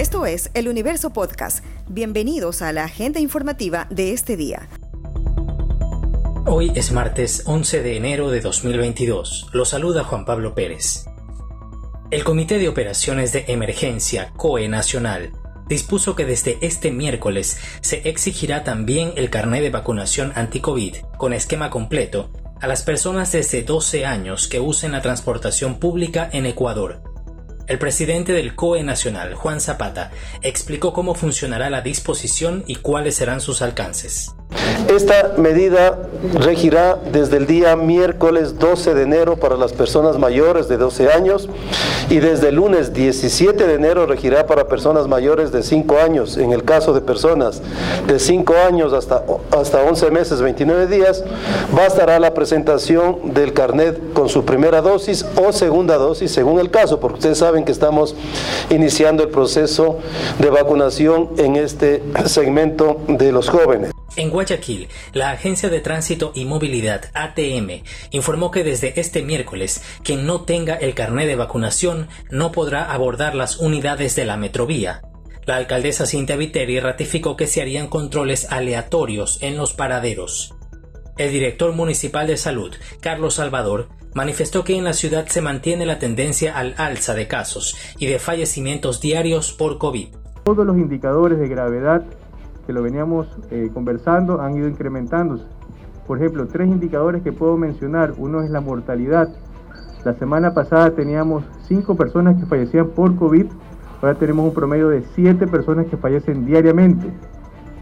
Esto es El Universo Podcast. Bienvenidos a la agenda informativa de este día. Hoy es martes 11 de enero de 2022. Lo saluda Juan Pablo Pérez. El Comité de Operaciones de Emergencia COE Nacional dispuso que desde este miércoles se exigirá también el carnet de vacunación anti-COVID con esquema completo a las personas desde 12 años que usen la transportación pública en Ecuador. El presidente del COE Nacional, Juan Zapata, explicó cómo funcionará la disposición y cuáles serán sus alcances. Esta medida regirá desde el día miércoles 12 de enero para las personas mayores de 12 años y desde el lunes 17 de enero regirá para personas mayores de 5 años. En el caso de personas de 5 años hasta, hasta 11 meses, 29 días, bastará la presentación del carnet con su primera dosis o segunda dosis, según el caso, porque ustedes saben que estamos iniciando el proceso de vacunación en este segmento de los jóvenes. En Guayaquil, la Agencia de Tránsito y Movilidad ATM informó que desde este miércoles quien no tenga el carnet de vacunación no podrá abordar las unidades de la Metrovía. La alcaldesa Cintia Viteri ratificó que se harían controles aleatorios en los paraderos. El director municipal de salud, Carlos Salvador, manifestó que en la ciudad se mantiene la tendencia al alza de casos y de fallecimientos diarios por COVID. Todos los indicadores de gravedad que lo veníamos eh, conversando han ido incrementándose. Por ejemplo, tres indicadores que puedo mencionar. Uno es la mortalidad. La semana pasada teníamos cinco personas que fallecían por COVID. Ahora tenemos un promedio de siete personas que fallecen diariamente.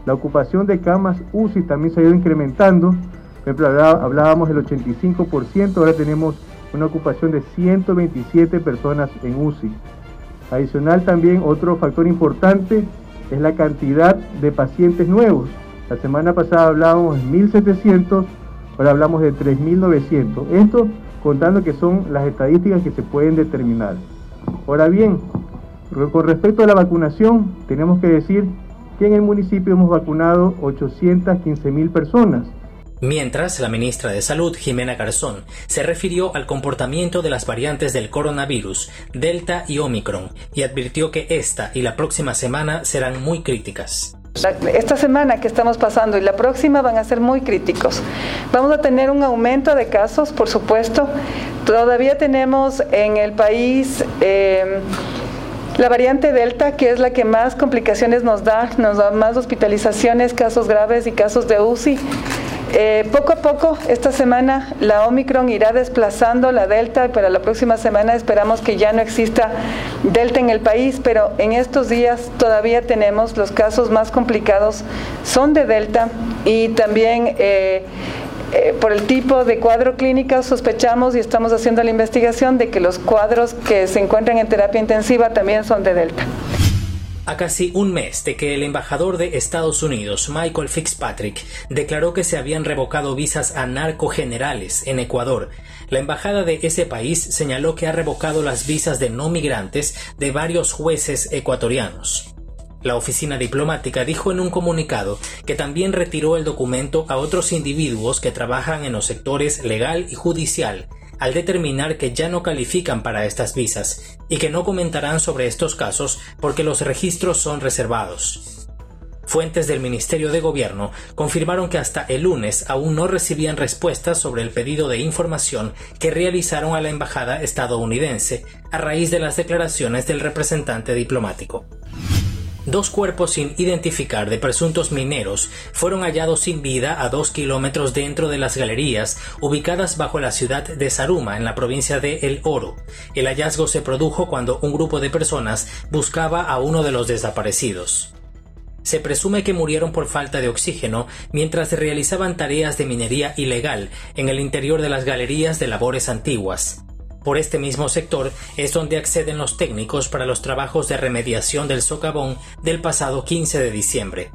La ocupación de camas UCI también se ha ido incrementando. Por ejemplo, hablábamos del 85%, ahora tenemos una ocupación de 127 personas en UCI. Adicional también otro factor importante es la cantidad de pacientes nuevos. La semana pasada hablábamos de 1.700, ahora hablamos de 3.900. Esto contando que son las estadísticas que se pueden determinar. Ahora bien, con respecto a la vacunación, tenemos que decir que en el municipio hemos vacunado 815.000 personas. Mientras, la ministra de Salud, Jimena Garzón, se refirió al comportamiento de las variantes del coronavirus, Delta y Omicron, y advirtió que esta y la próxima semana serán muy críticas. Esta semana que estamos pasando y la próxima van a ser muy críticos. Vamos a tener un aumento de casos, por supuesto. Todavía tenemos en el país eh, la variante Delta, que es la que más complicaciones nos da, nos da más hospitalizaciones, casos graves y casos de UCI. Eh, poco a poco, esta semana la Omicron irá desplazando la Delta y para la próxima semana esperamos que ya no exista Delta en el país, pero en estos días todavía tenemos los casos más complicados, son de Delta y también... Eh, eh, por el tipo de cuadro clínico sospechamos y estamos haciendo la investigación de que los cuadros que se encuentran en terapia intensiva también son de Delta. A casi un mes de que el embajador de Estados Unidos, Michael Fitzpatrick, declaró que se habían revocado visas a narcogenerales en Ecuador, la embajada de ese país señaló que ha revocado las visas de no migrantes de varios jueces ecuatorianos. La oficina diplomática dijo en un comunicado que también retiró el documento a otros individuos que trabajan en los sectores legal y judicial al determinar que ya no califican para estas visas y que no comentarán sobre estos casos porque los registros son reservados. Fuentes del Ministerio de Gobierno confirmaron que hasta el lunes aún no recibían respuestas sobre el pedido de información que realizaron a la embajada estadounidense a raíz de las declaraciones del representante diplomático. Dos cuerpos sin identificar de presuntos mineros fueron hallados sin vida a dos kilómetros dentro de las galerías ubicadas bajo la ciudad de Saruma, en la provincia de El Oro. El hallazgo se produjo cuando un grupo de personas buscaba a uno de los desaparecidos. Se presume que murieron por falta de oxígeno mientras realizaban tareas de minería ilegal en el interior de las galerías de labores antiguas. Por este mismo sector es donde acceden los técnicos para los trabajos de remediación del socavón del pasado 15 de diciembre.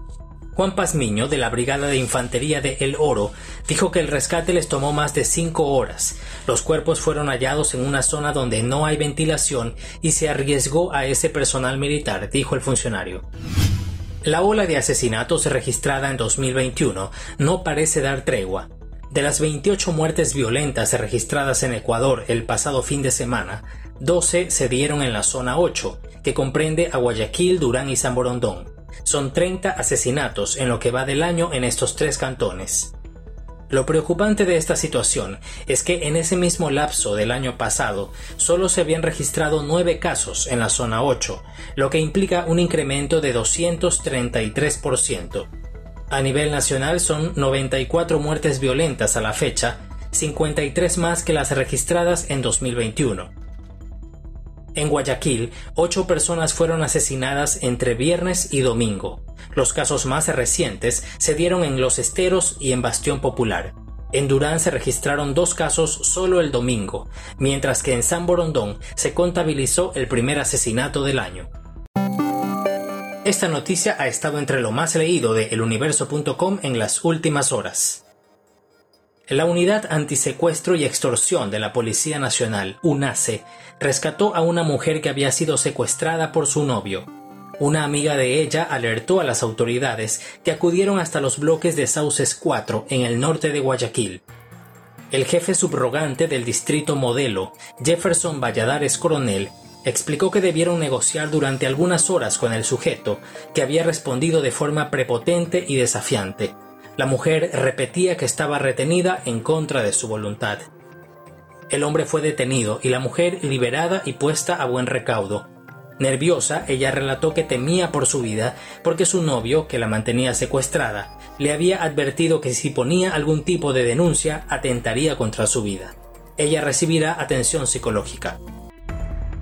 Juan Pazmiño, de la Brigada de Infantería de El Oro, dijo que el rescate les tomó más de cinco horas. Los cuerpos fueron hallados en una zona donde no hay ventilación y se arriesgó a ese personal militar, dijo el funcionario. La ola de asesinatos registrada en 2021 no parece dar tregua. De las 28 muertes violentas registradas en Ecuador el pasado fin de semana, 12 se dieron en la zona 8, que comprende a Guayaquil, Durán y San Borondón. Son 30 asesinatos en lo que va del año en estos tres cantones. Lo preocupante de esta situación es que en ese mismo lapso del año pasado solo se habían registrado nueve casos en la zona 8, lo que implica un incremento de 233%. A nivel nacional son 94 muertes violentas a la fecha, 53 más que las registradas en 2021. En Guayaquil, ocho personas fueron asesinadas entre viernes y domingo. Los casos más recientes se dieron en Los Esteros y en Bastión Popular. En Durán se registraron dos casos solo el domingo, mientras que en San Borondón se contabilizó el primer asesinato del año. Esta noticia ha estado entre lo más leído de eluniverso.com en las últimas horas. La Unidad Antisecuestro y Extorsión de la Policía Nacional, UNACE, rescató a una mujer que había sido secuestrada por su novio. Una amiga de ella alertó a las autoridades que acudieron hasta los bloques de Sauces 4 en el norte de Guayaquil. El jefe subrogante del distrito modelo, Jefferson Valladares Coronel, explicó que debieron negociar durante algunas horas con el sujeto, que había respondido de forma prepotente y desafiante. La mujer repetía que estaba retenida en contra de su voluntad. El hombre fue detenido y la mujer liberada y puesta a buen recaudo. Nerviosa, ella relató que temía por su vida porque su novio, que la mantenía secuestrada, le había advertido que si ponía algún tipo de denuncia atentaría contra su vida. Ella recibirá atención psicológica.